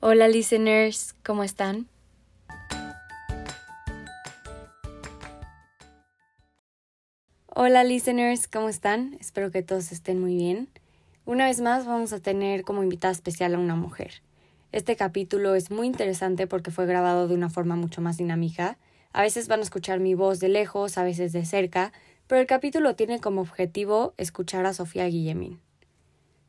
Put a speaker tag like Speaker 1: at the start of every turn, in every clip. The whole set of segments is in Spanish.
Speaker 1: Hola listeners, ¿cómo están? Hola listeners, ¿cómo están? Espero que todos estén muy bien. Una vez más vamos a tener como invitada especial a una mujer. Este capítulo es muy interesante porque fue grabado de una forma mucho más dinámica. A veces van a escuchar mi voz de lejos, a veces de cerca, pero el capítulo tiene como objetivo escuchar a Sofía Guillemín.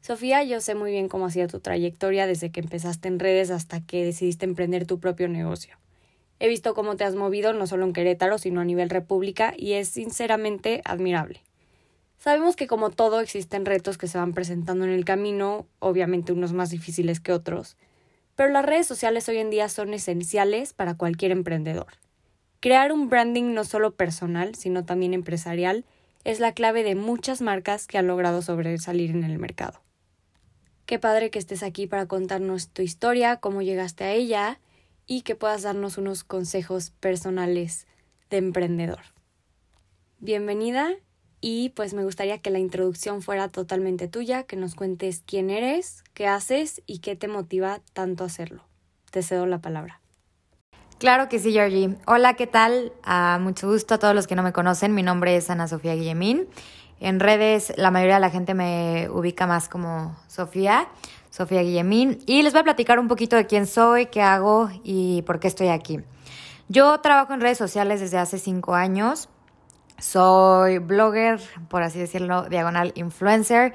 Speaker 1: Sofía, yo sé muy bien cómo ha sido tu trayectoria desde que empezaste en redes hasta que decidiste emprender tu propio negocio. He visto cómo te has movido no solo en Querétaro, sino a nivel república y es sinceramente admirable. Sabemos que como todo existen retos que se van presentando en el camino, obviamente unos más difíciles que otros, pero las redes sociales hoy en día son esenciales para cualquier emprendedor. Crear un branding no solo personal, sino también empresarial, es la clave de muchas marcas que han logrado sobresalir en el mercado. Qué padre que estés aquí para contarnos tu historia, cómo llegaste a ella y que puedas darnos unos consejos personales de emprendedor. Bienvenida y pues me gustaría que la introducción fuera totalmente tuya, que nos cuentes quién eres, qué haces y qué te motiva tanto a hacerlo. Te cedo la palabra.
Speaker 2: Claro que sí, Georgie. Hola, ¿qué tal? Ah, mucho gusto a todos los que no me conocen. Mi nombre es Ana Sofía Guillemín. En redes la mayoría de la gente me ubica más como Sofía, Sofía Guillemín, y les voy a platicar un poquito de quién soy, qué hago y por qué estoy aquí. Yo trabajo en redes sociales desde hace cinco años. Soy blogger, por así decirlo, diagonal influencer.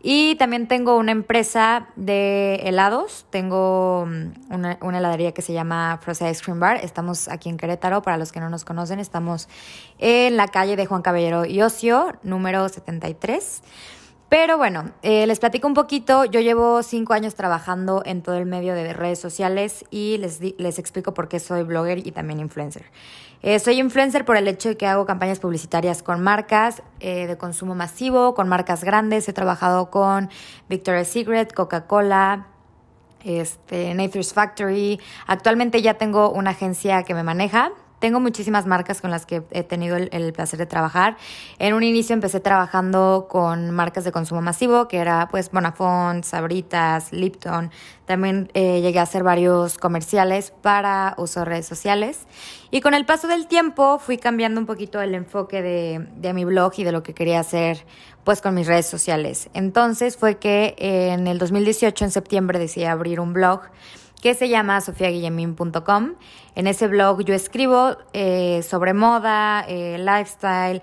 Speaker 2: Y también tengo una empresa de helados. Tengo mm, una, una, heladería que se llama Frozen Ice Cream Bar. Estamos aquí en Querétaro, para los que no nos conocen. Estamos en la calle de Juan Caballero y Ocio, número 73. Pero bueno, eh, les platico un poquito. Yo llevo cinco años trabajando en todo el medio de redes sociales y les, les explico por qué soy blogger y también influencer. Eh, soy influencer por el hecho de que hago campañas publicitarias con marcas eh, de consumo masivo, con marcas grandes. He trabajado con Victoria's Secret, Coca-Cola, este, Nature's Factory. Actualmente ya tengo una agencia que me maneja tengo muchísimas marcas con las que he tenido el, placer de trabajar. En un inicio empecé trabajando con marcas de consumo masivo, que era pues Bonafont, Sabritas, Lipton. También eh, llegué a hacer varios comerciales para uso de redes sociales. Y con el paso del tiempo fui cambiando un poquito el enfoque de, de mi blog y de lo que quería hacer pues con mis redes sociales. Entonces fue que en el 2018, en septiembre, decidí abrir un blog que se llama sofiaguillemin.com. En ese blog yo escribo eh, sobre moda, eh, lifestyle,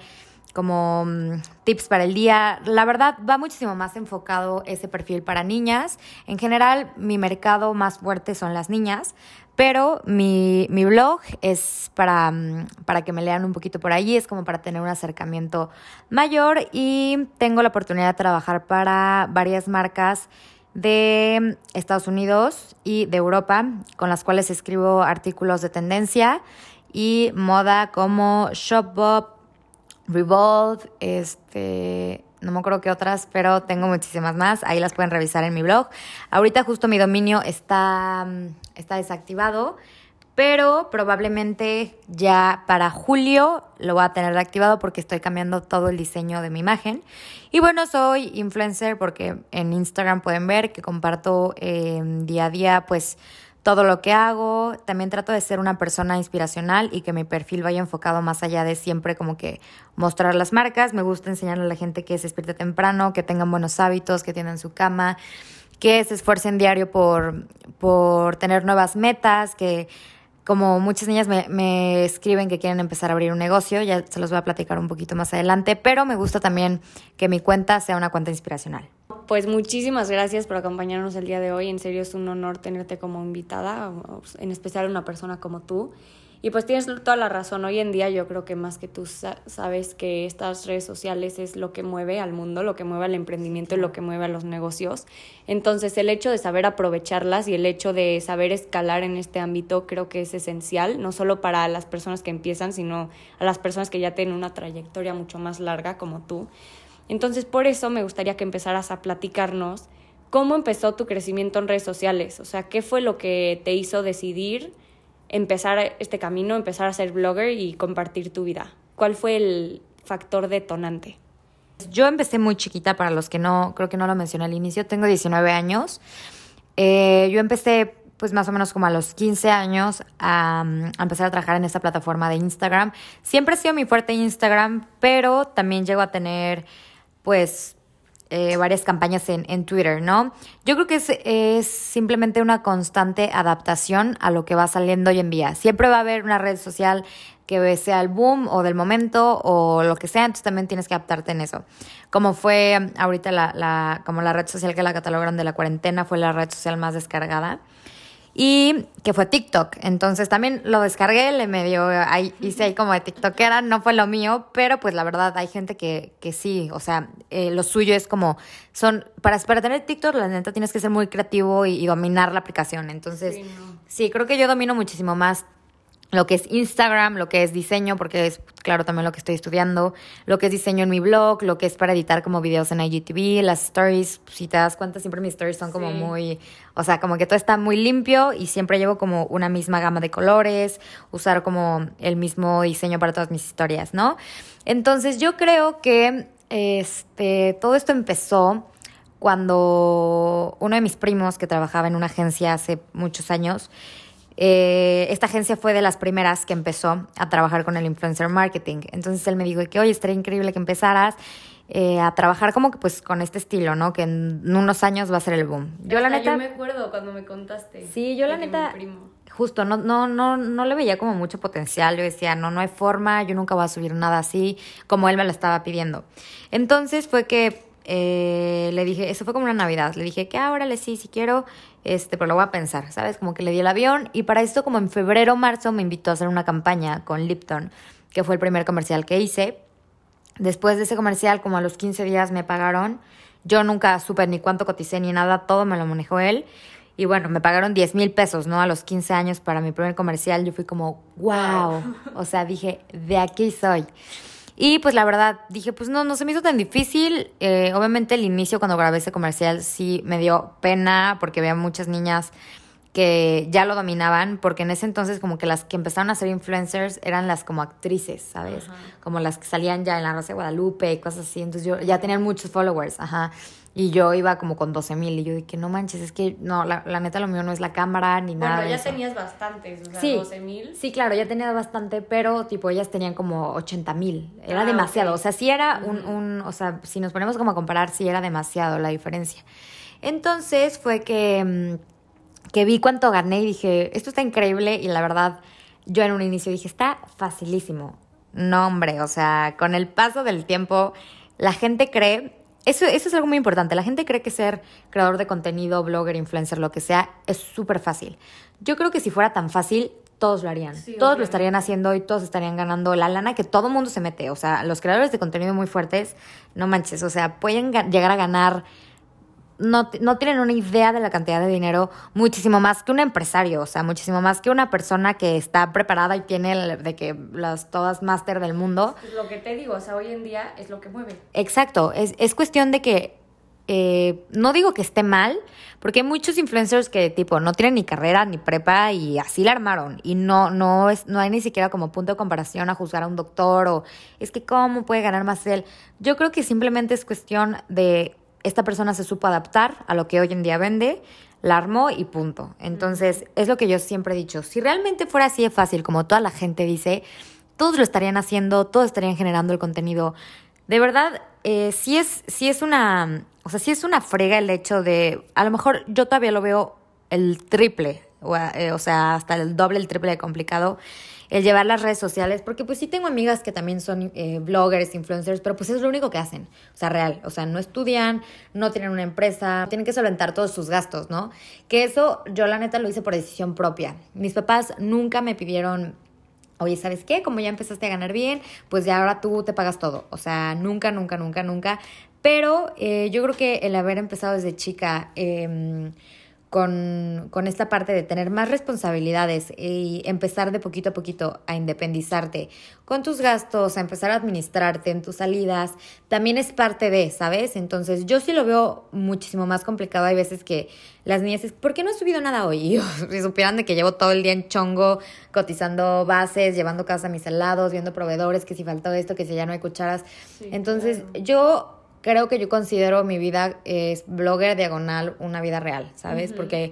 Speaker 2: como mm, tips para el día. La verdad va muchísimo más enfocado ese perfil para niñas. En general mi mercado más fuerte son las niñas, pero mi, mi blog es para, mm, para que me lean un poquito por allí, es como para tener un acercamiento mayor y tengo la oportunidad de trabajar para varias marcas de Estados Unidos y de Europa, con las cuales escribo artículos de tendencia y moda como Shopbop, Revolve, este, no me acuerdo qué otras, pero tengo muchísimas más. Ahí las pueden revisar en mi blog. Ahorita justo mi dominio está, está desactivado pero probablemente ya para julio lo voy a tener activado porque estoy cambiando todo el diseño de mi imagen. Y bueno, soy influencer porque en Instagram pueden ver que comparto eh, día a día pues todo lo que hago. También trato de ser una persona inspiracional y que mi perfil vaya enfocado más allá de siempre como que mostrar las marcas. Me gusta enseñarle a la gente que se despierte temprano, que tengan buenos hábitos, que tienen su cama, que se esfuercen diario por, por tener nuevas metas, que como muchas niñas me, escriben que quieren empezar a abrir un negocio, ya se los voy a platicar un poquito más adelante, pero me gusta también que mi cuenta sea una cuenta inspiracional.
Speaker 1: Pues muchísimas gracias por acompañarnos el día de hoy, en serio es un honor tenerte como invitada, en especial una persona como tú. Y pues tienes toda la razón. Hoy en día yo creo que más que tú sabes que estas redes sociales es lo que mueve al mundo, lo que mueve al emprendimiento y lo que mueve a los negocios. Entonces el hecho de saber aprovecharlas y el hecho de saber escalar en este ámbito creo que es esencial, no solo para las personas que empiezan, sino a las personas que ya tienen una trayectoria mucho más larga como tú. Entonces por eso me gustaría que empezaras a platicarnos cómo empezó tu crecimiento en redes sociales, o sea, qué fue lo que te hizo decidir empezar este camino, empezar a ser blogger y compartir tu vida? ¿Cuál fue el factor detonante?
Speaker 2: Yo empecé muy chiquita, para los que no, creo que no lo mencioné al inicio, tengo 19 años. Eh, yo empecé pues más o menos como a los 15 años a, a, empezar a trabajar en esta plataforma de Instagram. Siempre ha sido mi fuerte Instagram, pero también llego a tener pues eh, varias campañas en, en, Twitter, ¿no? Yo creo que es, es, simplemente una constante adaptación a lo que va saliendo hoy en día. Siempre va a haber una red social que sea el boom o del momento o lo que sea, entonces también tienes que adaptarte en eso. Como fue ahorita la, la, como la red social que la catalogaron de la cuarentena, fue la red social más descargada y que fue TikTok. Entonces también lo descargué, le medio, ahí, hice ahí como de TikTokera, no fue lo mío, pero pues la verdad hay gente que, que sí, o sea, eh, lo suyo es como, son, para, para tener TikTok la neta tienes que ser muy creativo y, y dominar la aplicación. Entonces, sí, no. sí, creo que yo domino muchísimo más lo que es Instagram, lo que es diseño, porque es, claro, también lo que estoy estudiando, lo que es diseño en mi blog, lo que es para editar como videos en IGTV, las stories, si te das cuenta, siempre mis stories son como sí. muy, o sea, como que todo está muy limpio y siempre llevo como una misma gama de colores, usar como el mismo diseño para todas mis historias, ¿no? Entonces yo creo que este, todo esto empezó cuando uno de mis primos que trabajaba en una agencia hace muchos años, eh, esta agencia fue de las primeras que empezó a trabajar con el influencer marketing. Entonces él me dijo que, oye, estaría increíble que empezaras eh, a trabajar como que pues con este estilo, ¿no? Que en unos años va a ser el boom.
Speaker 1: Yo Hasta la neta... Yo me acuerdo cuando me contaste.
Speaker 2: Sí, yo la neta... Justo, no, no, no, no le veía como mucho potencial. Yo decía, no, no hay forma, yo nunca voy a subir nada así, como él me lo estaba pidiendo. Entonces fue que eh, le dije, eso fue como una Navidad, le dije que ahora le sí, si quiero, este, pero lo voy a pensar, ¿sabes? Como que le di el avión y para esto como en febrero, marzo me invitó a hacer una campaña con Lipton, que fue el primer comercial que hice. Después de ese comercial, como a los 15 días me pagaron. Yo nunca supe ni cuánto coticé ni nada, todo me lo manejó él. Y bueno, me pagaron 10 mil pesos, ¿no? A los 15 años para mi primer comercial. Yo fui como, wow. O sea, dije, de aquí soy. Y pues la verdad dije, pues no, no se me hizo tan difícil. Eh, obviamente el inicio cuando grabé ese comercial sí me dio pena porque había muchas niñas que ya lo dominaban, porque en ese entonces como que las que empezaron a ser influencers eran las como actrices, ¿sabes? Ajá. Como las que salían ya en la Rosa de Guadalupe y cosas así, entonces yo ya tenían muchos followers, ajá. Y yo iba como con 12 mil y yo dije, no manches, es que no, la, la, neta lo mío no es la cámara ni
Speaker 1: bueno,
Speaker 2: nada.
Speaker 1: Bueno, ya
Speaker 2: eso.
Speaker 1: tenías bastantes, o sea,
Speaker 2: sí,
Speaker 1: 12 mil.
Speaker 2: Sí, claro, ya tenía bastante, pero tipo ellas tenían como 80 mil. Era ah, demasiado, okay. o sea, sí era un, un, o sea, si nos ponemos como a comparar, sí era demasiado la diferencia. Entonces fue que, mm, que vi cuánto gané y dije, esto está increíble y la verdad, yo en un inicio dije, está facilísimo. No, hombre, o sea, con el paso del tiempo, la gente cree eso, eso es algo muy importante. La gente cree que ser creador de contenido, blogger, influencer, lo que sea, es súper fácil. Yo creo que si fuera tan fácil, todos lo harían. Sí, todos lo estarían haciendo y todos estarían ganando la lana que todo mundo se mete. O sea, los creadores de contenido muy fuertes, no manches, o sea, pueden llegar a ganar no, no, tienen una idea de la cantidad de dinero, muchísimo más que un empresario, o sea, muchísimo más que una persona que está preparada y tiene de que las todas máster del mundo.
Speaker 1: Es lo que te digo, o sea, hoy en día es lo que mueve.
Speaker 2: Exacto, es, es cuestión de que, eh, no digo que esté mal, porque hay muchos influencers que tipo no tienen ni carrera ni prepa y así la armaron y no, no, es, no hay ni siquiera como punto de comparación a juzgar a un doctor o es que cómo puede ganar más él. Yo creo que simplemente es cuestión de esta persona se supo adaptar a lo que hoy en día vende, la armó y punto. Entonces, es lo que yo siempre he dicho. Si realmente fuera así de fácil, como toda la gente dice, todos lo estarían haciendo, todos estarían generando el contenido. De verdad, eh, sí, es, sí es una, o sea, sí es una frega el hecho de, a lo mejor yo todavía lo veo el triple, o, eh, o sea, hasta el doble, el triple de complicado el llevar las redes sociales, porque pues sí tengo amigas que también son eh, bloggers, influencers, pero pues es lo único que hacen, o sea, real, o sea, no estudian, no tienen una empresa, tienen que solventar todos sus gastos, ¿no? Que eso yo la neta lo hice por decisión propia. Mis papás nunca me pidieron oye, ¿sabes qué? Como ya empezaste a ganar bien, pues ya ahora tú te pagas todo. O sea, nunca, nunca, nunca, nunca. Pero eh, yo creo que el haber empezado desde chica, eh, con, con, esta parte de tener más responsabilidades y empezar de poquito a poquito a independizarte con tus gastos, a empezar a administrarte en tus salidas, también es parte de, ¿sabes? Entonces yo sí lo veo muchísimo más complicado. Hay veces que las niñas es, ¿por qué no he subido nada hoy? Y si supieran de que llevo todo el día en chongo, cotizando bases, llevando casa a mis helados, viendo proveedores, que si faltó esto, que si ya no hay cucharas. Sí, Entonces claro. yo creo que yo considero mi vida es blogger diagonal una vida real, ¿sabes? Uh -huh. Porque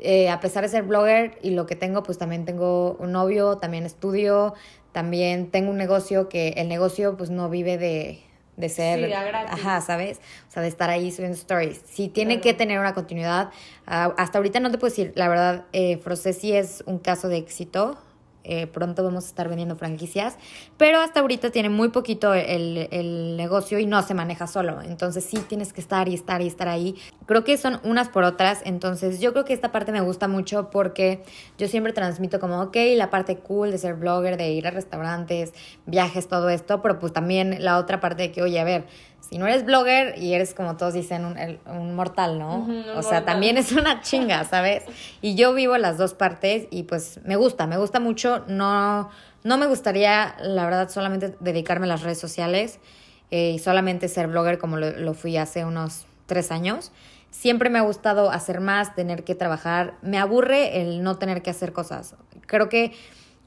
Speaker 2: eh, a pesar de ser blogger y lo que tengo, pues también tengo un novio, también estudio, también tengo un negocio que el negocio pues no vive de, de ser,
Speaker 1: Sí,
Speaker 2: ajá, ¿sabes? O sea, de estar ahí subiendo stories. Sí tiene que tener una continuidad. Ah, hasta ahorita no te puedo decir, la verdad, eh, Frosesi es un caso de éxito. Eh, pronto vamos a estar vendiendo franquicias, pero hasta ahorita tiene muy poquito el, el negocio y no se maneja solo. Entonces sí tienes que estar y estar y estar ahí. Creo que son unas por otras. Entonces yo creo que esta parte me gusta mucho porque yo siempre transmito como, ok, la parte cool de ser blogger, de ir a restaurantes, viajes, todo esto, pero pues también la otra parte de que, oye, a ver, si no eres blogger y eres como todos dicen un, el- un mortal, ¿no?
Speaker 1: Ujú, un
Speaker 2: o sea,
Speaker 1: mortal.
Speaker 2: también es una chinga, ¿sabes? Y yo vivo las dos partes y pues me gusta, me gusta mucho. No, no me gustaría, la verdad, solamente dedicarme a las redes sociales eh, y solamente ser blogger como lo, lo fui hace unos tres años. Siempre me ha gustado hacer más, tener que trabajar. Me aburre el no tener que hacer cosas. Creo que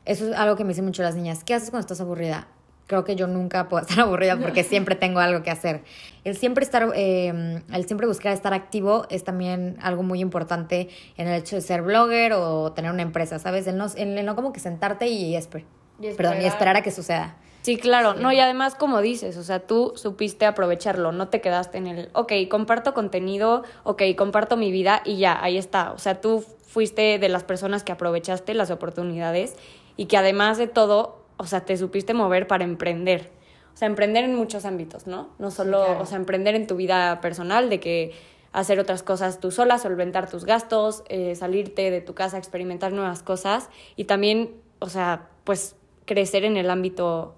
Speaker 2: eso es algo que me dicen mucho las niñas. ¿Qué haces cuando estás aburrida? Creo que yo nunca puedo estar aburrida porque siempre tengo algo que hacer. El siempre estar, eh, el siempre buscar estar activo es también algo muy importante en el hecho de ser blogger o tener una empresa, ¿sabes? El no, el no como que sentarte y, esper-
Speaker 1: Y
Speaker 2: perdón, y
Speaker 1: esperar.
Speaker 2: esperar a que suceda.
Speaker 1: Sí, claro. No, y además, como dices, o sea, tú supiste aprovecharlo, no te quedaste en el, ok, comparto contenido, ok, comparto mi vida y ya, ahí está. O sea, tú fuiste de las personas que aprovechaste las oportunidades y que además de todo, o sea, te supiste mover para emprender. O sea, emprender en muchos ámbitos, ¿no? No solo,
Speaker 2: claro.
Speaker 1: o sea, emprender en tu vida personal, de que hacer otras cosas tú sola, solventar tus gastos, eh, salirte de tu casa, experimentar nuevas cosas y también, o sea, pues crecer en el ámbito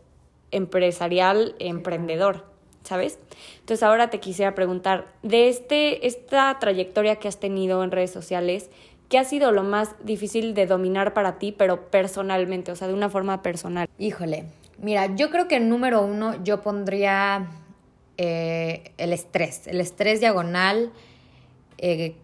Speaker 1: empresarial, emprendedor, ¿sabes? Entonces ahora te quisiera preguntar, de este, esta trayectoria que has tenido en redes sociales, ¿qué ha sido lo más difícil de dominar para ti, pero personalmente, o sea, de una forma personal?
Speaker 2: Híjole, mira, yo creo que número uno yo pondría eh, el estrés, el estrés diagonal, eh,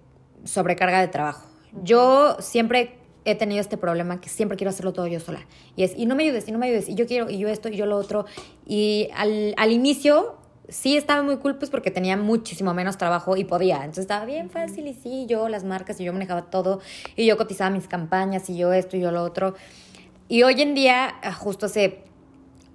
Speaker 2: sobrecarga de trabajo. Yo siempre he tenido este problema que siempre quiero hacerlo todo yo sola. Y es, y no me ayudes, y no me ayudes, y yo quiero, y yo esto, y yo lo otro. Y al, al inicio sí estaba muy cool, pues porque tenía muchísimo menos trabajo y podía. Entonces estaba bien fácil y sí, yo las marcas, y yo manejaba todo, y yo cotizaba mis campañas, y yo esto, y yo lo otro. Y hoy en día, ah, justo hace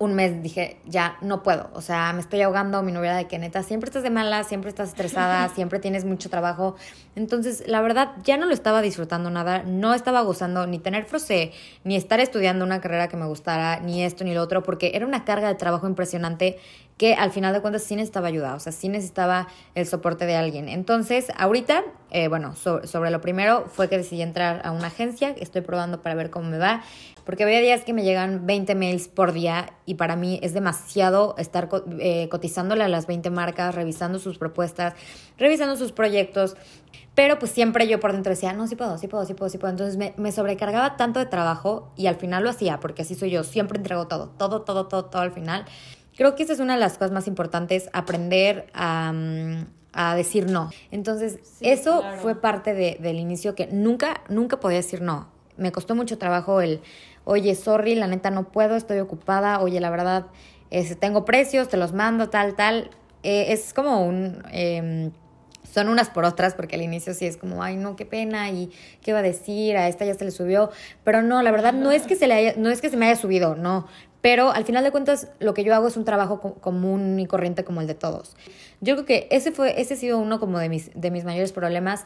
Speaker 2: un mes dije, ya no puedo, o sea, me estoy ahogando, mi novia de que neta, siempre estás de mala, siempre estás estresada, siempre tienes mucho trabajo. Entonces, la verdad, ya no lo estaba disfrutando nada, no estaba gozando ni tener frosé, ni estar estudiando una carrera que me gustara, ni esto ni lo otro, porque era una carga de trabajo impresionante que al final de cuentas sí necesitaba ayuda, o sea, sí necesitaba el soporte de alguien. Entonces, ahorita, eh, bueno, so- sobre lo primero fue que decidí entrar a una agencia, estoy probando para ver cómo me va, porque había días que me llegan 20 mails por día y para mí es demasiado estar eh, cotizándole a las 20 marcas, revisando sus propuestas, revisando sus proyectos. Pero pues siempre yo por dentro decía, no, sí puedo, sí puedo, sí puedo, sí puedo. Entonces me, me sobrecargaba tanto de trabajo y al final lo hacía, porque así soy yo, siempre entrego todo, todo, todo, todo, todo al final. Creo que esa es una de las cosas más importantes, aprender a, mm, a decir no. Entonces,
Speaker 1: Sí,
Speaker 2: eso
Speaker 1: claro.
Speaker 2: fue parte de- del inicio que nunca, nunca podía decir no. Me costó mucho trabajo el, oye, sorry, la neta no puedo, estoy ocupada, oye, la verdad, este, tengo precios, te los mando, tal, tal. Eh, es como un... em, son unas por otras, porque al inicio sí es como, ay, no, qué pena, y qué va a decir, a esta ya se le subió. Pero no, la verdad, no es que se, le haya, no es que se me haya subido, no. Pero al final de cuentas, lo que yo hago es un trabajo co- común y corriente como el de todos. Yo creo que ese fue, ese ha sido uno como de mis, de mis mayores problemas.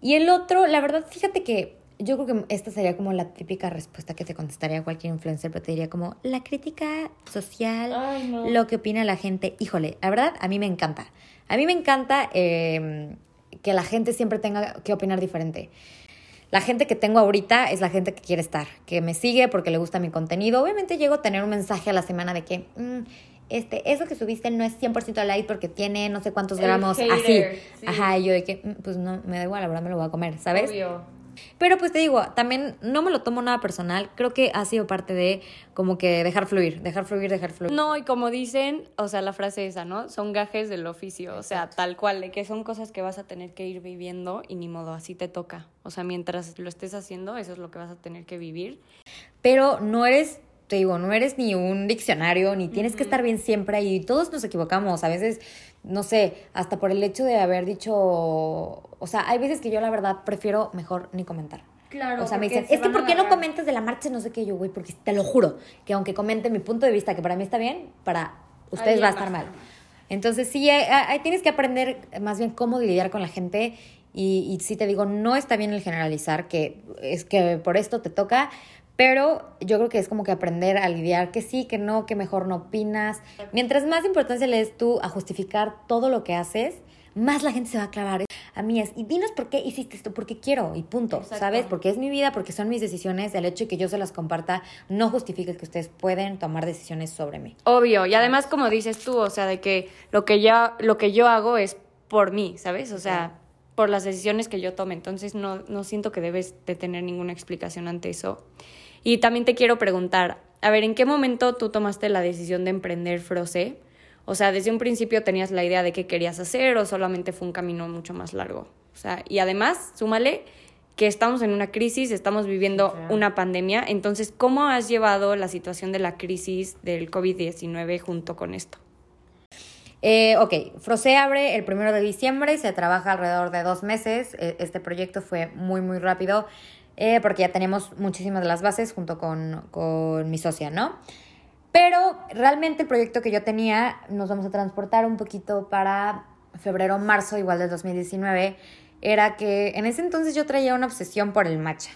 Speaker 2: Y el otro, la verdad, fíjate que yo creo que esta sería como la típica respuesta que te contestaría cualquier influencer, pero te diría como la crítica social,
Speaker 1: Ay, no.
Speaker 2: lo que opina la gente. Híjole, la verdad, a mí me encanta. A mí me encanta eh, que la gente siempre tenga que opinar diferente. La gente que tengo ahorita es la gente que quiere estar, que me sigue porque le gusta mi contenido. Obviamente llego a tener un mensaje a la semana de que mm, este, eso que subiste no es 100% light porque tiene no sé cuántos gramos
Speaker 1: hater,
Speaker 2: así.
Speaker 1: sí.
Speaker 2: Ajá, y yo de que, "Mm, pues no, me da igual, la verdad me lo voy a comer, ¿sabes?
Speaker 1: Obvio.
Speaker 2: Pero pues te digo, también no me lo tomo nada personal. Creo que ha sido parte de como que dejar fluir, dejar fluir, dejar fluir.
Speaker 1: No, y como dicen, o sea, la frase esa, ¿no? Son gajes del oficio, o sea, tal cual, de que son cosas que vas a tener que ir viviendo y ni modo, así te toca. O sea, mientras lo estés haciendo, eso es lo que vas a tener que vivir.
Speaker 2: Pero no eres te digo, no eres ni un diccionario, ni tienes que estar bien siempre y todos nos equivocamos. A veces, no sé, hasta por el hecho de haber dicho, o sea, hay veces que yo la verdad prefiero mejor ni comentar.
Speaker 1: Claro.
Speaker 2: O sea, me dicen, es que ¿por qué no comentas de la marcha? No sé qué, yo, güey, porque te lo juro, que aunque comente mi punto de vista, que para mí está bien, para ustedes va a estar mal. Entonces, sí, hay, tienes que aprender más bien cómo lidiar con la gente. Y, y sí te digo, no está bien el generalizar, que es que por esto te toca, pero yo creo que es como que aprender a lidiar que sí, que no, que mejor no opinas. Mientras más importancia le des tú a justificar todo lo que haces, más la gente se va a aclarar. A mí es, y dinos por qué hiciste esto, porque quiero, y punto, ¿sabes? Porque es mi vida, porque son mis decisiones, el hecho de que yo se las comparta no justifica que ustedes pueden tomar decisiones sobre mí.
Speaker 1: Obvio, y además como dices tú, o sea, de que lo que yo, lo que yo hago es por mí, ¿sabes? O sea, por las decisiones que yo tome, entonces no, no siento que debes de tener ninguna explicación ante eso. Y también te quiero preguntar, a ver, ¿en qué momento tú tomaste la decisión de emprender Froze? O sea, desde un principio tenías la idea de qué querías hacer o solamente fue un camino mucho más largo. O sea, y además, súmale que estamos en una crisis, estamos viviendo una pandemia. Entonces, ¿cómo has llevado la situación de la crisis del COVID-19 junto con esto?
Speaker 2: Eh, ok, Frosé abre el primero de diciembre, se trabaja alrededor de dos meses. E, este proyecto fue muy, muy rápido eh, porque ya tenemos muchísimas de las bases junto con, con mi socia, ¿no? Pero realmente el proyecto que yo tenía nos vamos a transportar un poquito para febrero, marzo, igual del 2019, era que en ese entonces yo traía una obsesión por el matcha.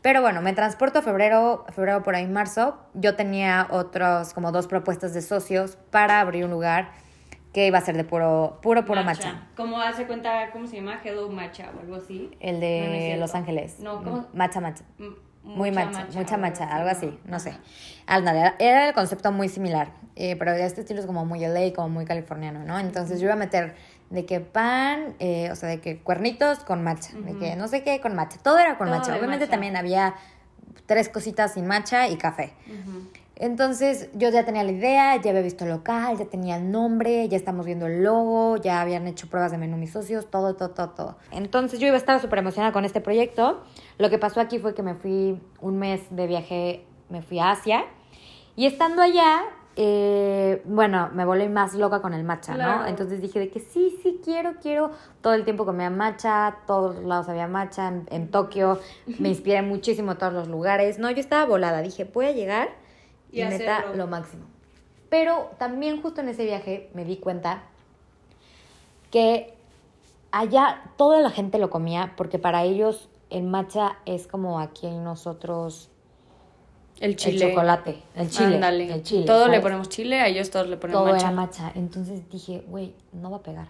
Speaker 2: Pero bueno, me transporto a febrero, febrero por ahí, marzo. Yo tenía otros, como dos propuestas de socios para abrir un lugar que iba a ser de puro, puro, puro matcha.
Speaker 1: ¿Cómo hace cuenta, cómo se llama? Hello Matcha o algo así.
Speaker 2: El de Los Ángeles. No, ¿cómo? Matcha, matcha. Muy matcha, mucha matcha, algo así, no sé. era el concepto muy similar, eh, pero este estilo es como muy LA, como muy californiano, ¿no? Entonces yo iba a meter de que pan, eh, o sea, de que cuernitos con matcha, de que no sé qué con matcha, todo era con matcha. Obviamente también había tres cositas sin matcha y café. Entonces yo ya tenía la idea, ya había visto el local, ya tenía el nombre, ya estamos viendo el logo, ya habían hecho pruebas de menú mis socios, todo, todo, todo, todo. Entonces yo iba a estar súper emocionada con este proyecto. Lo que pasó aquí fue que me fui un mes de viaje, me fui a Asia y estando allá, eh, bueno, me volví más loca con el matcha, ¿no? Entonces dije de que sí, sí, quiero, quiero. Todo el tiempo comía matcha, todos lados había matcha, en, en Tokio, me inspiré muchísimo en todos los lugares. No, yo estaba volada, dije, voy a llegar y, neta lo máximo. Pero también justo en ese viaje me di cuenta que allá toda la gente lo comía porque para ellos el matcha es como aquí en nosotros
Speaker 1: el chile.
Speaker 2: El chocolate, el chile.
Speaker 1: El chile. Todo le ponemos chile, a ellos todos le ponemos
Speaker 2: Todo era matcha. Entonces dije, güey, no va a pegar.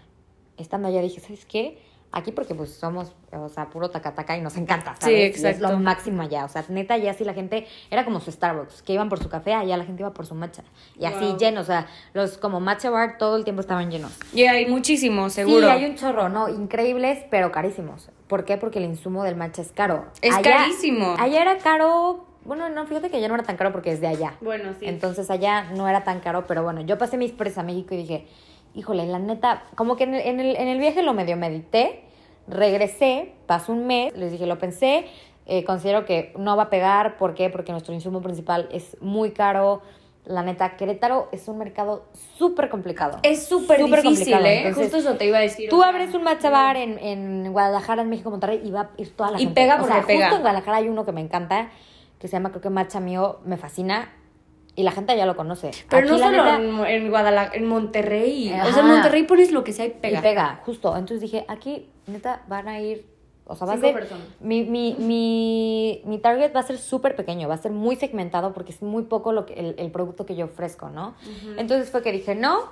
Speaker 2: Estando allá dije, ¿sabes qué? Aquí porque pues somos, o sea, puro tacataca y nos encanta, ¿sabes? Sí, exacto. es lo máximo allá. O sea, neta, ya sí la gente, era como su Starbucks, que iban por su café, allá la gente iba por su matcha. Y así lleno, o sea, los como matcha bar todo el tiempo estaban llenos.
Speaker 1: Y hay muchísimos, seguro.
Speaker 2: Sí, hay un chorro, ¿no? Increíbles, pero carísimos. ¿Por qué? Porque el insumo del matcha es caro.
Speaker 1: Es carísimo.
Speaker 2: Allá era caro bueno, no, fíjate que ya no era tan caro porque es de allá.
Speaker 1: Bueno, sí.
Speaker 2: Entonces allá no era tan caro, pero bueno, yo pasé mis presas a México y dije, híjole, la neta, como que en el, en el, viaje lo medio medité, regresé, pasó un mes, les dije, lo pensé, eh, considero que no va a pegar, ¿por qué? Porque nuestro insumo principal es muy caro. La neta, Querétaro es un mercado súper complicado.
Speaker 1: Es súper difícil, ¿eh? Justo eso te iba a decir.
Speaker 2: Tú abres un matcha bar en, en, Guadalajara, en México, Monterrey, y va a ir toda la gente.
Speaker 1: Y pega porque pega.
Speaker 2: Justo en Guadalajara hay uno que me encanta, que se llama, creo que Matcha Mío, me fascina. Y la gente ya lo conoce.
Speaker 1: Pero no solo en, Guadalajara, en Monterrey. O sea, en Monterrey pones lo que sea y pega.
Speaker 2: Y pega, justo. Entonces dije, aquí, neta, van a ir. O sea, va a ser. Mi, mi, mi, mi target va a ser súper pequeño, va a ser muy segmentado porque es muy poco lo que, el, el producto que yo ofrezco, ¿no? Entonces fue que dije, no.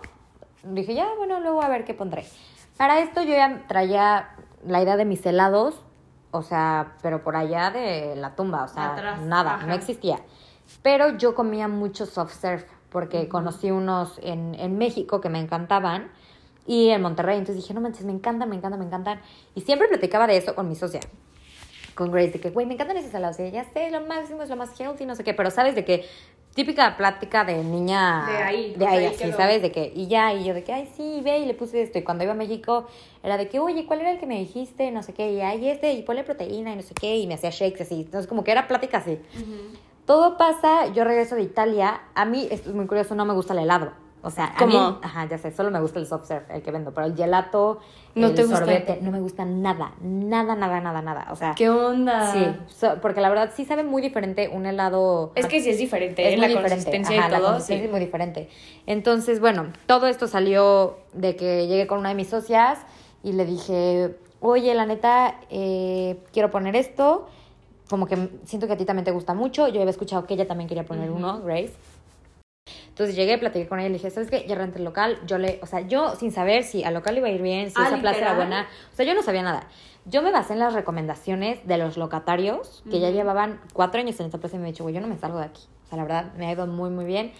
Speaker 2: Dije, ya, bueno, luego a ver qué pondré. Para esto yo ya traía la idea de mis helados, o sea, pero por allá de la tumba, o sea, nada, no existía. Pero yo comía mucho soft serve porque conocí unos en, en, México que me encantaban y en Monterrey. Entonces dije, no manches, me encantan, me encantan, me encantan. Y siempre platicaba de eso con mi socia, con Grace, de que, güey, me encantan esos salados. Y ya sé, lo máximo es lo más healthy, no sé qué. Pero sabes de que típica plática de niña
Speaker 1: de ahí,
Speaker 2: de ahí, así, ¿sabes? De que, y ya, y yo de que, ay, sí, ve, y le puse esto. Y cuando iba a México, era de que, oye, ¿cuál era el que me dijiste? No sé qué, y ay, este, y ponle proteína, y no sé qué, y me hacía shakes así. Entonces, como que era plática así. todo pasa, yo regreso de Italia, a mí, esto es muy curioso, no me gusta el helado. O sea, a mí,
Speaker 1: ¿Cómo?
Speaker 2: ajá, ya sé, solo me gusta el soft serve, el que vendo, pero el gelato,
Speaker 1: ¿No
Speaker 2: el
Speaker 1: te gusta?
Speaker 2: sorbete, no me gusta nada, nada, nada, nada, nada. O sea,
Speaker 1: ¿Qué onda?
Speaker 2: sí, so- porque la verdad sí sabe muy diferente un helado.
Speaker 1: Es que sí es diferente,
Speaker 2: es
Speaker 1: ¿eh?
Speaker 2: muy
Speaker 1: la
Speaker 2: diferente.
Speaker 1: consistencia
Speaker 2: Ajá,
Speaker 1: y
Speaker 2: la
Speaker 1: todo.
Speaker 2: consistencia
Speaker 1: sí.
Speaker 2: es muy diferente. Entonces, bueno, todo esto salió de que llegué con una de mis socias y le dije, oye, la neta, eh, quiero poner esto. Como que siento que a ti también te gusta mucho. Yo había escuchado que ella también quería poner uno, Grace. Entonces llegué, platiqué con ella y le dije, ¿sabes qué? Ya renté el local. Yo le, o sea, yo sin saber si al local iba a ir bien, si
Speaker 1: Ah,
Speaker 2: esa plaza era buena. O sea, yo no sabía nada. Yo me basé en las recomendaciones de los locatarios que ya llevaban cuatro años en esta plaza y me he dicho, güey, yo no me salgo de aquí. O sea, la verdad, me ha ido muy, muy bien.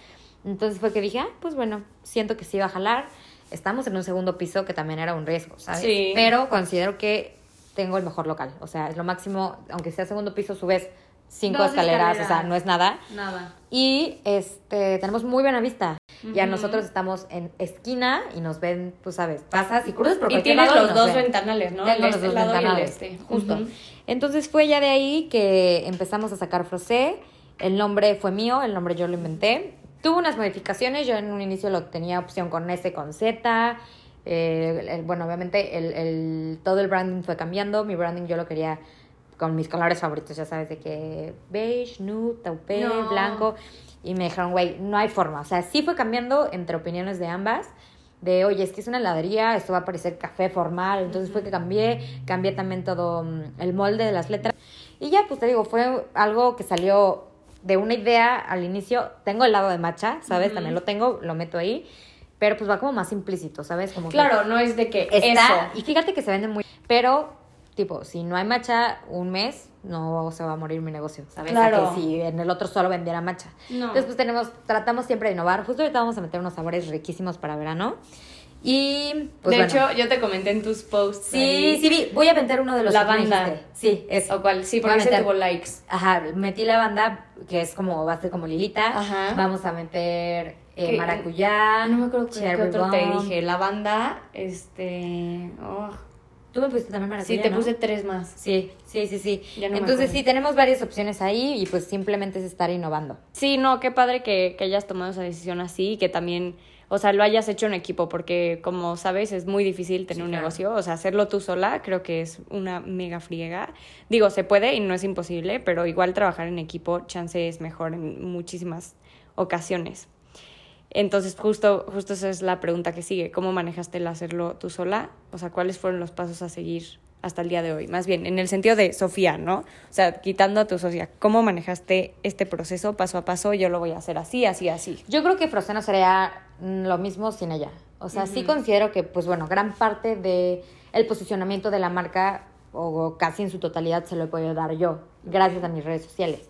Speaker 2: Entonces fue que dije, ah, pues bueno, siento que sí va a jalar. Estamos en un segundo piso que también era un riesgo, ¿sabes?
Speaker 1: Sí.
Speaker 2: Pero considero que tengo el mejor local. O sea, es lo máximo, aunque sea segundo piso, subes cinco escaleras, o sea, no es nada.
Speaker 1: Nada.
Speaker 2: Y este tenemos muy buena vista. Ya nosotros estamos en esquina y nos ven, tú sabes, pasas y cruzas por
Speaker 1: Y
Speaker 2: cualquier
Speaker 1: tienes
Speaker 2: lado
Speaker 1: los dos
Speaker 2: ven.
Speaker 1: ventanales, ¿no? El
Speaker 2: los
Speaker 1: este
Speaker 2: dos
Speaker 1: lado y el
Speaker 2: ventanales,
Speaker 1: este.
Speaker 2: justo. Entonces fue ya de ahí que empezamos a sacar Frosé. El nombre fue mío, el nombre yo lo inventé. Tuvo unas modificaciones, yo en un inicio lo tenía opción con S, con Z. Eh, el- bueno, obviamente el, el- todo el branding fue cambiando. Mi branding yo lo quería con mis colores favoritos, ya sabes, de que beige, nude, taupe,
Speaker 1: No.
Speaker 2: blanco. Y me dijeron, güey, no hay forma. O sea, sí fue cambiando entre opiniones de ambas. De, oye, es que es una heladería, esto va a parecer café formal. Entonces fue que cambié, cambié también todo mm, el molde de las letras. Y ya, pues te digo, fue algo que salió de una idea al inicio. Tengo el lado de matcha, ¿sabes?
Speaker 1: Ujú.
Speaker 2: También lo tengo, lo meto ahí. Pero pues va como más implícito, ¿sabes? Como que
Speaker 1: Claro, no es de que
Speaker 2: está.
Speaker 1: eso.
Speaker 2: Y fíjate que se vende muy. Pero, tipo, si no hay matcha un mes, no se va a morir mi negocio, ¿sabes?
Speaker 1: Claro.
Speaker 2: A que si en el otro solo vendiera matcha.
Speaker 1: No.
Speaker 2: Entonces, pues tenemos, tratamos siempre de innovar. Justo ahorita vamos a meter unos sabores riquísimos para verano. Y, pues
Speaker 1: de
Speaker 2: bueno.
Speaker 1: hecho, yo te comenté en tus posts.
Speaker 2: sí,
Speaker 1: ahí,
Speaker 2: sí, vi. Voy a vender uno de los
Speaker 1: Lavanda.
Speaker 2: dijiste. Sí, es.
Speaker 1: O cual, sí, porque ese
Speaker 2: meter-
Speaker 1: tuvo likes.
Speaker 2: Ajá, metí lavanda, que es como, va a ser como lilita.
Speaker 1: Ajá.
Speaker 2: Vamos a meter eh, maracuyá.
Speaker 1: No me acuerdo qué, qué otro te
Speaker 2: bomb.
Speaker 1: dije. La banda, este. oh.
Speaker 2: Tú me pusiste también maracuyá,
Speaker 1: Sí, te
Speaker 2: ¿no?
Speaker 1: puse tres más.
Speaker 2: Sí, sí, sí, sí.
Speaker 1: No
Speaker 2: Entonces sí, tenemos varias opciones ahí y pues simplemente es estar innovando.
Speaker 1: Sí, no, qué padre que, que hayas tomado esa decisión así y que también, o sea, lo hayas hecho en equipo, porque como sabes, es muy difícil tener
Speaker 2: Sí,
Speaker 1: un
Speaker 2: claro.
Speaker 1: negocio, o sea, hacerlo tú sola creo que es una mega friega. Digo, se puede y no es imposible, pero igual trabajar en equipo, chance es mejor en muchísimas ocasiones. Entonces, justo, justo esa es la pregunta que sigue. ¿Cómo manejaste el hacerlo tú sola? O sea, ¿cuáles fueron los pasos a seguir hasta el día de hoy? Más bien, en el sentido de Sofía, ¿no? O sea, quitando a tu socia, ¿cómo manejaste este proceso paso a paso? Yo lo voy a hacer así, así, así.
Speaker 2: Yo creo que Froseno sería lo mismo sin ella. O sea, sí considero que, pues bueno, gran parte de el posicionamiento de la marca, o casi en su totalidad, se lo he podido dar yo, gracias a mis redes sociales.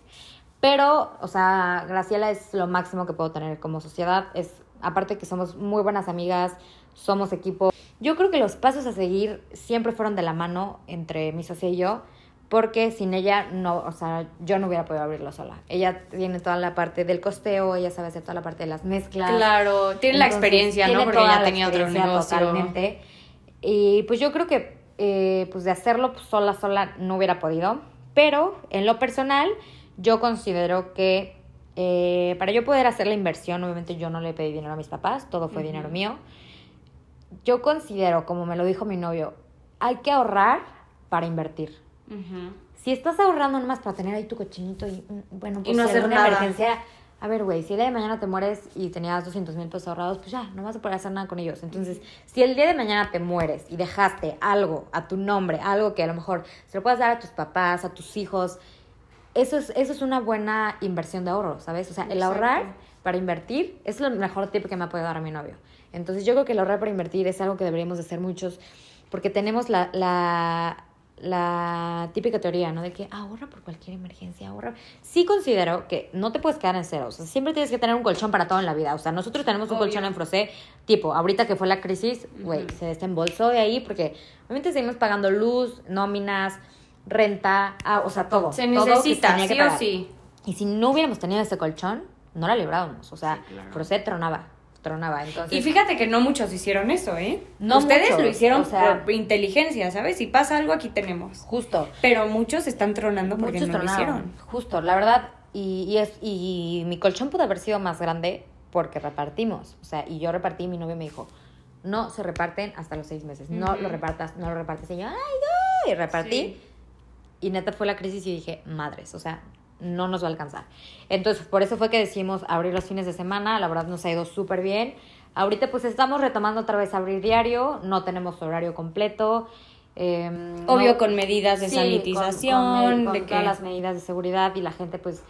Speaker 2: Pero, o sea, Graciela es lo máximo que puedo tener como sociedad. Es, aparte que somos muy buenas amigas, somos equipo. Yo creo que los pasos a seguir siempre fueron de la mano entre mi socia y yo, porque sin ella no, o sea, yo no hubiera podido abrirlo sola. Ella tiene toda la parte del costeo, ella sabe hacer toda la parte de las mezclas.
Speaker 1: Claro, tiene la experiencia, ¿no? Porque
Speaker 2: toda
Speaker 1: ya
Speaker 2: la
Speaker 1: tenía otro negocio.
Speaker 2: Totalmente. Y pues yo creo que eh, pues de hacerlo pues, sola, sola no hubiera podido. Pero en lo personal, yo considero que eh, para yo poder hacer la inversión, obviamente yo no le pedí dinero a mis papás, todo fue dinero mío. Yo considero, como me lo dijo mi novio, hay que ahorrar para invertir. Si estás ahorrando nomás para tener ahí tu cochinito y, mm, bueno, pues
Speaker 1: no
Speaker 2: si
Speaker 1: hacer nada.
Speaker 2: emergencia, a ver, güey, si el día de mañana te mueres y tenías 200 mil pesos ahorrados, pues ya, no vas a poder hacer nada con ellos. Entonces, si el día de mañana te mueres y dejaste algo a tu nombre, algo que a lo mejor se lo puedas dar a tus papás, a tus hijos, eso es, eso es una buena inversión de ahorro, ¿sabes? O sea, el
Speaker 1: Exacto.
Speaker 2: ahorrar para invertir es el mejor tip que me ha podido dar mi novio. Entonces, yo creo que el ahorrar para invertir es algo que deberíamos de hacer muchos, porque tenemos la, la, la típica teoría, ¿no? De que ahorra por cualquier emergencia, ahorra. Sí considero que no te puedes quedar en cero, o sea, siempre tienes que tener un colchón para todo en la vida. O sea, nosotros tenemos un
Speaker 1: Obvio.
Speaker 2: colchón en Frosé, tipo, ahorita que fue la crisis, güey, se desembolsó de ahí porque obviamente seguimos pagando luz, nóminas, renta, ah, o sea, todo.
Speaker 1: Se
Speaker 2: todo que
Speaker 1: necesita,
Speaker 2: tenía que
Speaker 1: sí o sí.
Speaker 2: Y si no hubiéramos tenido ese colchón, no la librábamos. O sea,
Speaker 1: Sí, claro.
Speaker 2: Frosé tronaba, tronaba. Entonces,
Speaker 1: Y fíjate que no muchos hicieron eso, ¿eh?
Speaker 2: No
Speaker 1: Ustedes
Speaker 2: muchos,
Speaker 1: lo hicieron
Speaker 2: o sea-
Speaker 1: por inteligencia, ¿sabes? Si pasa algo, aquí tenemos.
Speaker 2: justo.
Speaker 1: Pero muchos están tronando porque
Speaker 2: Muchos
Speaker 1: no lo
Speaker 2: tronaron.
Speaker 1: hicieron.
Speaker 2: Justo, la verdad, y, y, es, y mi colchón pudo haber sido más grande porque repartimos. O sea, y yo repartí y mi novio me dijo, no se reparten hasta los seis meses. No lo repartas, no lo repartes. Y yo, ay, no. Y repartí.
Speaker 1: Sí.
Speaker 2: Y neta fue la crisis y dije, madres, o sea, no nos va a alcanzar. Entonces, por eso fue que decidimos abrir los fines de semana. La verdad nos ha ido súper bien. Ahorita pues estamos retomando otra vez abrir diario. No tenemos horario completo. Eh,
Speaker 1: Obvio
Speaker 2: no-
Speaker 1: con medidas de
Speaker 2: Sí,
Speaker 1: sanitización,
Speaker 2: con, con
Speaker 1: de que
Speaker 2: todas las medidas de seguridad y la gente pues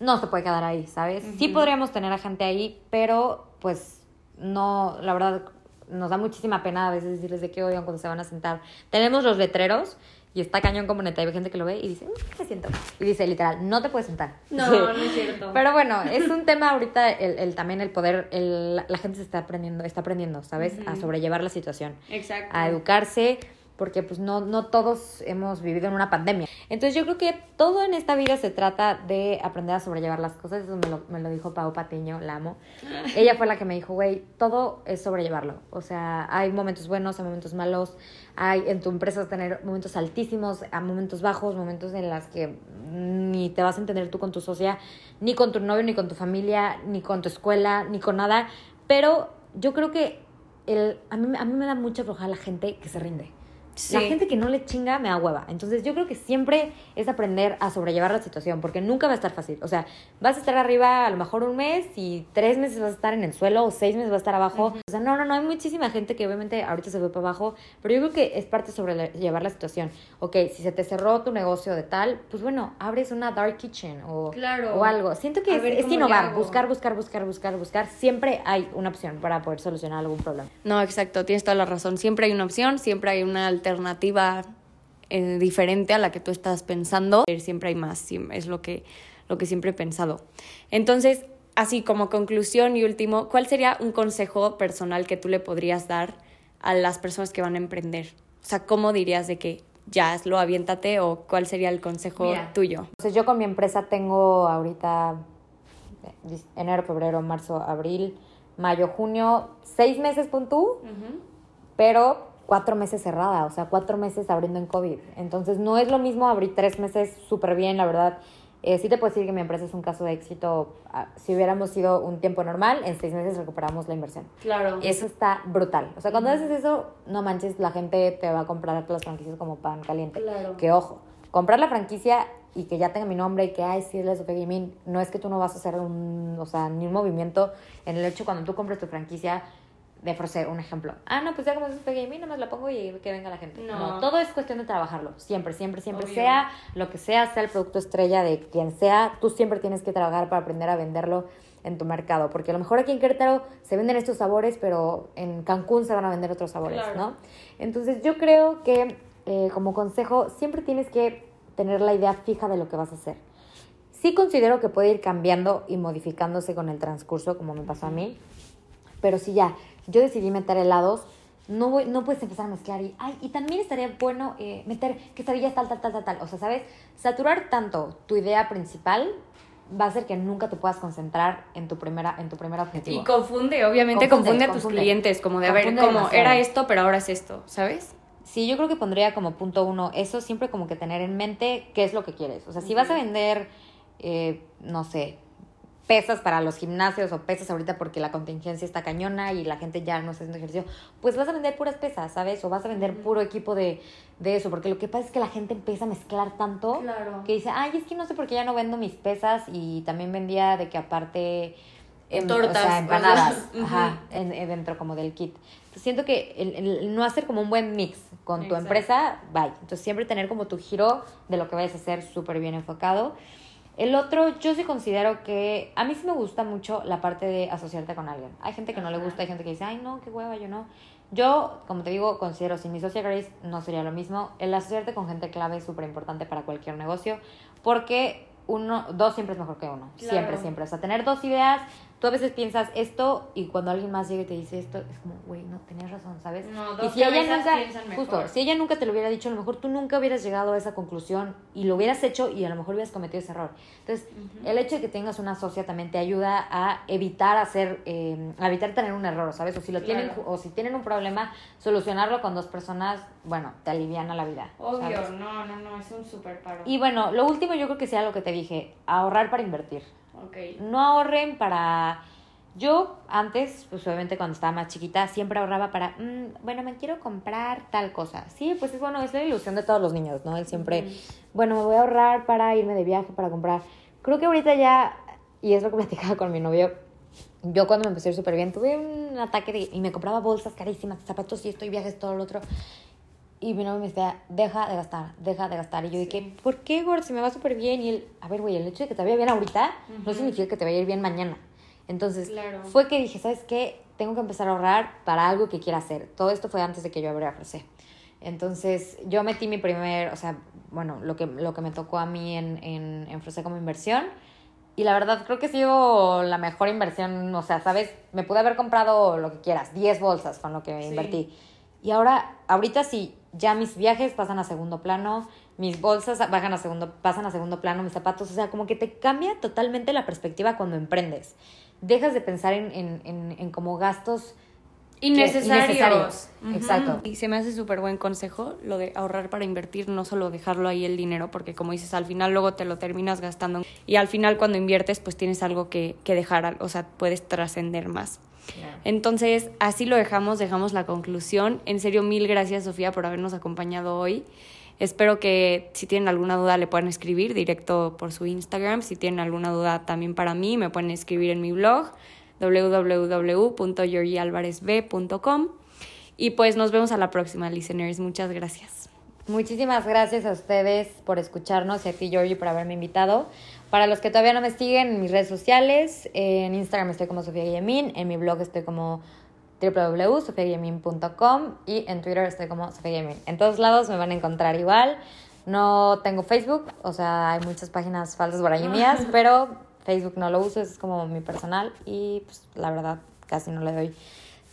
Speaker 2: no se puede quedar ahí, ¿sabes? Sí podríamos tener a gente ahí, pero pues no, la verdad nos da muchísima pena a veces decirles de qué oigan cuando se van a sentar. Tenemos los letreros y está cañón como neta, hay gente que lo ve y dice, "Mm, me siento. Y dice literal, no te puedes sentar.
Speaker 1: No, no es cierto.
Speaker 2: Pero bueno, es un tema ahorita el, el también el poder, el, la gente se está aprendiendo, está aprendiendo, ¿sabes? A sobrellevar la situación
Speaker 1: Exacto.
Speaker 2: a educarse, porque pues no, no todos hemos vivido en una pandemia. Entonces yo creo que todo en esta vida se trata de aprender a sobrellevar las cosas, eso me lo, me lo dijo Pau Patiño, la amo. Ella fue la que me dijo, güey, todo es sobrellevarlo. O sea, hay momentos buenos, hay momentos malos, hay en tu empresa vas a tener momentos altísimos, a momentos bajos, momentos en las que ni te vas a entender tú con tu socia, ni con tu novio, ni con tu familia, ni con tu escuela, ni con nada. Pero yo creo que el, a, mí, a mí me da mucha flojera la gente que se rinde. La
Speaker 1: Sí.
Speaker 2: gente que no le chinga me da hueva. Entonces yo creo que siempre es aprender a sobrellevar la situación, porque nunca va a estar fácil. O sea, vas a estar arriba a lo mejor un mes y tres meses vas a estar en el suelo o seis meses vas a estar abajo. O sea, no, no, no, hay muchísima gente que obviamente ahorita se ve para abajo, pero yo creo que es parte de sobrellevar la situación. Ok, si se te cerró tu negocio de tal, pues bueno, abres una dark kitchen o,
Speaker 1: Claro.
Speaker 2: o algo. Siento que
Speaker 1: A
Speaker 2: es, es innovar, buscar, buscar, buscar, buscar, buscar. Siempre hay una opción para poder solucionar algún problema.
Speaker 1: No, exacto, tienes toda la razón. Siempre hay una opción, siempre hay una alternativa eh, diferente a la que tú estás pensando. Siempre hay más, es lo que, lo que siempre he pensado. Entonces, así como conclusión y último, ¿cuál sería un consejo personal que tú le podrías dar a las personas que van a emprender? O sea, ¿cómo dirías de que ya hazlo, aviéntate o cuál sería el consejo
Speaker 2: Mira.
Speaker 1: tuyo?
Speaker 2: Entonces yo con mi empresa tengo ahorita eh, enero, febrero, marzo, abril, mayo, junio, seis meses pon tú, pero cuatro meses cerrada, o sea, cuatro meses abriendo en COVID. Entonces no es lo mismo abrir tres meses súper bien, la verdad. Eh, sí te puedo decir que mi empresa es un caso de éxito. Ah, Si hubiéramos sido un tiempo normal, en seis meses recuperamos la inversión.
Speaker 1: Claro.
Speaker 2: Eso está brutal. O sea, cuando haces eso, no manches, la gente te va a comprar las franquicias como pan caliente.
Speaker 1: Claro.
Speaker 2: Que ojo, comprar la franquicia y que ya tenga mi nombre y que, ay, sí, es la Sofía Gaming, no es que tú no vas a hacer un, o sea, ni un movimiento en el hecho cuando tú compres tu franquicia de ofrecer un ejemplo. Ah, no, pues ya como es Sofía Gaming, nomás la pongo y que venga la gente.
Speaker 1: No.
Speaker 2: todo es cuestión de trabajarlo. Siempre, siempre, siempre.
Speaker 1: Obvio.
Speaker 2: Sea lo que sea, sea el producto estrella de quien sea, tú siempre tienes que trabajar para aprender a venderlo en tu mercado. Porque a lo mejor aquí en Querétaro se venden estos sabores, pero en Cancún se van a vender otros sabores,
Speaker 1: Claro.
Speaker 2: ¿no? Entonces yo creo que eh, como consejo siempre tienes que tener la idea fija de lo que vas a hacer. Sí considero que puede ir cambiando y modificándose con el transcurso, como me pasó a mí, pero si ya yo decidí meter helados, no, voy, no puedes empezar a mezclar y, ay, y también estaría bueno eh, meter quesadillas tal, tal, tal, tal, tal. O sea, ¿sabes? Saturar tanto tu idea principal va a hacer que nunca te puedas concentrar en tu primera, en tu primer objetivo.
Speaker 1: Y confunde, obviamente
Speaker 2: Confunde,
Speaker 1: confunde, a tus
Speaker 2: confunde.
Speaker 1: clientes, como de, a ver,
Speaker 2: Confunde
Speaker 1: como era esto, pero ahora es esto, ¿sabes?
Speaker 2: Sí, yo creo que pondría como punto uno eso, siempre como que tener en mente qué es lo que quieres. O sea, si vas a vender, eh, no sé, pesas para los gimnasios o pesas ahorita porque la contingencia está cañona y la gente ya no está haciendo ejercicio, pues vas a vender puras pesas, ¿sabes? O vas a vender puro equipo de, de eso, porque lo que pasa es que la gente empieza a mezclar tanto
Speaker 1: Claro.
Speaker 2: que dice, ay, es que no sé por qué ya no vendo mis pesas y también vendía de que aparte... em,
Speaker 1: Tortas,
Speaker 2: o sea,
Speaker 1: o
Speaker 2: empanadas, ajá, en- en- dentro como del kit. Entonces, siento que el, el no hacer como un buen mix con tu
Speaker 1: Exacto.
Speaker 2: empresa, bye. Entonces siempre tener como tu giro de lo que vayas a hacer súper bien enfocado. El otro, yo sí considero que a mí sí me gusta mucho la parte de asociarte con alguien. Hay gente que no le gusta, hay gente que dice, ay, no, qué hueva, yo no. Yo, como te digo, considero, sin mi socia Grace no sería lo mismo. El asociarte con gente clave es súper importante para cualquier negocio porque uno, dos siempre es mejor que uno.
Speaker 1: Claro.
Speaker 2: Siempre, siempre. O sea, tener dos ideas, tú a veces piensas esto y cuando alguien más llega y te dice esto, es como, güey, no, tenías razón, ¿sabes?
Speaker 1: No,
Speaker 2: y
Speaker 1: dos
Speaker 2: si ella nunca,
Speaker 1: mejor.
Speaker 2: justo, si ella nunca te lo hubiera dicho, a lo mejor tú nunca hubieras llegado a esa conclusión y lo hubieras hecho y a lo mejor hubieras cometido ese error. Entonces, el hecho de que tengas una socia también te ayuda a evitar hacer, eh, a evitar tener un error, ¿sabes? O si lo tienen, o si tienen un problema, solucionarlo con dos personas, bueno, te aliviana la vida.
Speaker 1: Obvio,
Speaker 2: ¿sabes?
Speaker 1: no, no, no, es un super paro.
Speaker 2: Y bueno, lo último yo creo que sea lo que te dije, ahorrar para invertir.
Speaker 1: Ok.
Speaker 2: No ahorren para... Yo antes, pues obviamente cuando estaba más chiquita, siempre ahorraba para, "Mm, bueno, me quiero comprar tal cosa. Sí, pues es bueno, es la ilusión de todos los niños, ¿no? El siempre, bueno, me voy a ahorrar para irme de viaje, para comprar. Creo que ahorita ya, y es lo que platicaba con mi novio, yo cuando me empecé a ir súper bien, tuve un ataque de, y me compraba bolsas carísimas, zapatos y esto y viajes, todo lo otro. Y mi novio me decía, deja de gastar, deja de gastar. Y yo dije, ¿por qué, Gord? Si me va súper bien. Y él, a ver, güey, el hecho de que te vaya bien ahorita no significa que te vaya a ir bien mañana. Entonces,
Speaker 1: Claro.
Speaker 2: fue que dije, ¿sabes qué? Tengo que empezar a ahorrar para algo que quiera hacer. Todo esto fue antes de que yo abriera Frosé. Entonces, yo metí mi primer, o sea, bueno, lo que, lo que me tocó a mí en, en, en Frosé como inversión. Y la verdad, creo que ha sido la mejor inversión. O sea, ¿sabes? Me pude haber comprado lo que quieras, 10 bolsas con lo que
Speaker 1: Sí.
Speaker 2: invertí. Y ahora, ahorita sí, ya mis viajes pasan a segundo plano, mis bolsas bajan a segundo, pasan a segundo plano, mis zapatos, o sea, como que te cambia totalmente la perspectiva cuando emprendes. Dejas de pensar en, en, en, en como gastos
Speaker 1: Innecesarios.
Speaker 2: Exacto.
Speaker 1: Y se me hace súper buen consejo lo de ahorrar para invertir, no solo dejarlo ahí el dinero, porque como dices, al final luego te lo terminas gastando. Y al final cuando inviertes, pues tienes algo que, que dejar, o sea, puedes trascender más. Entonces, así lo dejamos, dejamos la conclusión. En serio, mil gracias, Sofía, por habernos acompañado hoy. Espero que si tienen alguna duda le puedan escribir directo por su Instagram. Si tienen alguna duda también para mí, me pueden escribir en mi blog www.georgialvarezb.com. Y pues nos vemos a la próxima, listeners. Muchas gracias.
Speaker 2: Muchísimas gracias a ustedes por escucharnos y a ti, Georgie, por haberme invitado. Para los que todavía no me siguen en mis redes sociales, en Instagram estoy como Sofía Guillemín, en mi blog estoy como www.sofiaguillemín.com y en Twitter estoy como Sofía Guillemín. En todos lados me van a encontrar igual. No tengo Facebook, o sea, hay muchas páginas falsas por ahí mías, pero Facebook no lo uso, es como mi personal y pues la verdad casi no le doy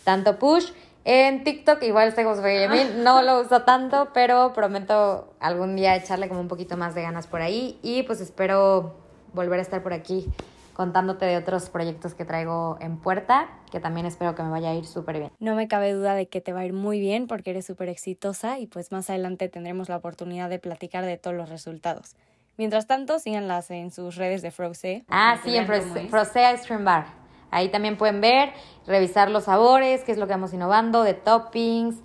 Speaker 2: tanto push. En TikTok igual Sofía Guillemín, no lo uso tanto, pero prometo algún día echarle como un poquito más de ganas por ahí y pues espero volver a estar por aquí contándote de otros proyectos que traigo en puerta, que también espero que me vaya a ir súper bien.
Speaker 1: No me cabe duda de que te va a ir muy bien porque eres súper exitosa y pues más adelante tendremos la oportunidad de platicar de todos los resultados. Mientras tanto, síganlas en sus redes de Frose.
Speaker 2: Ah, sí, en. Frosé Ice Cream Bar. Ahí también pueden ver, revisar los sabores, qué es lo que vamos innovando, de toppings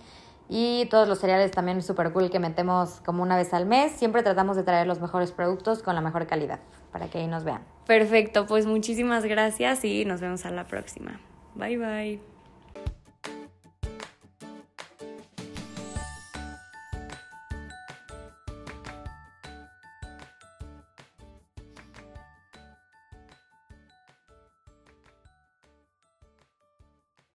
Speaker 2: y todos los cereales también súper cool que metemos como una vez al mes. Siempre tratamos de traer los mejores productos con la mejor calidad para que ahí nos vean.
Speaker 1: Perfecto, pues muchísimas gracias y nos vemos a la próxima. Bye bye.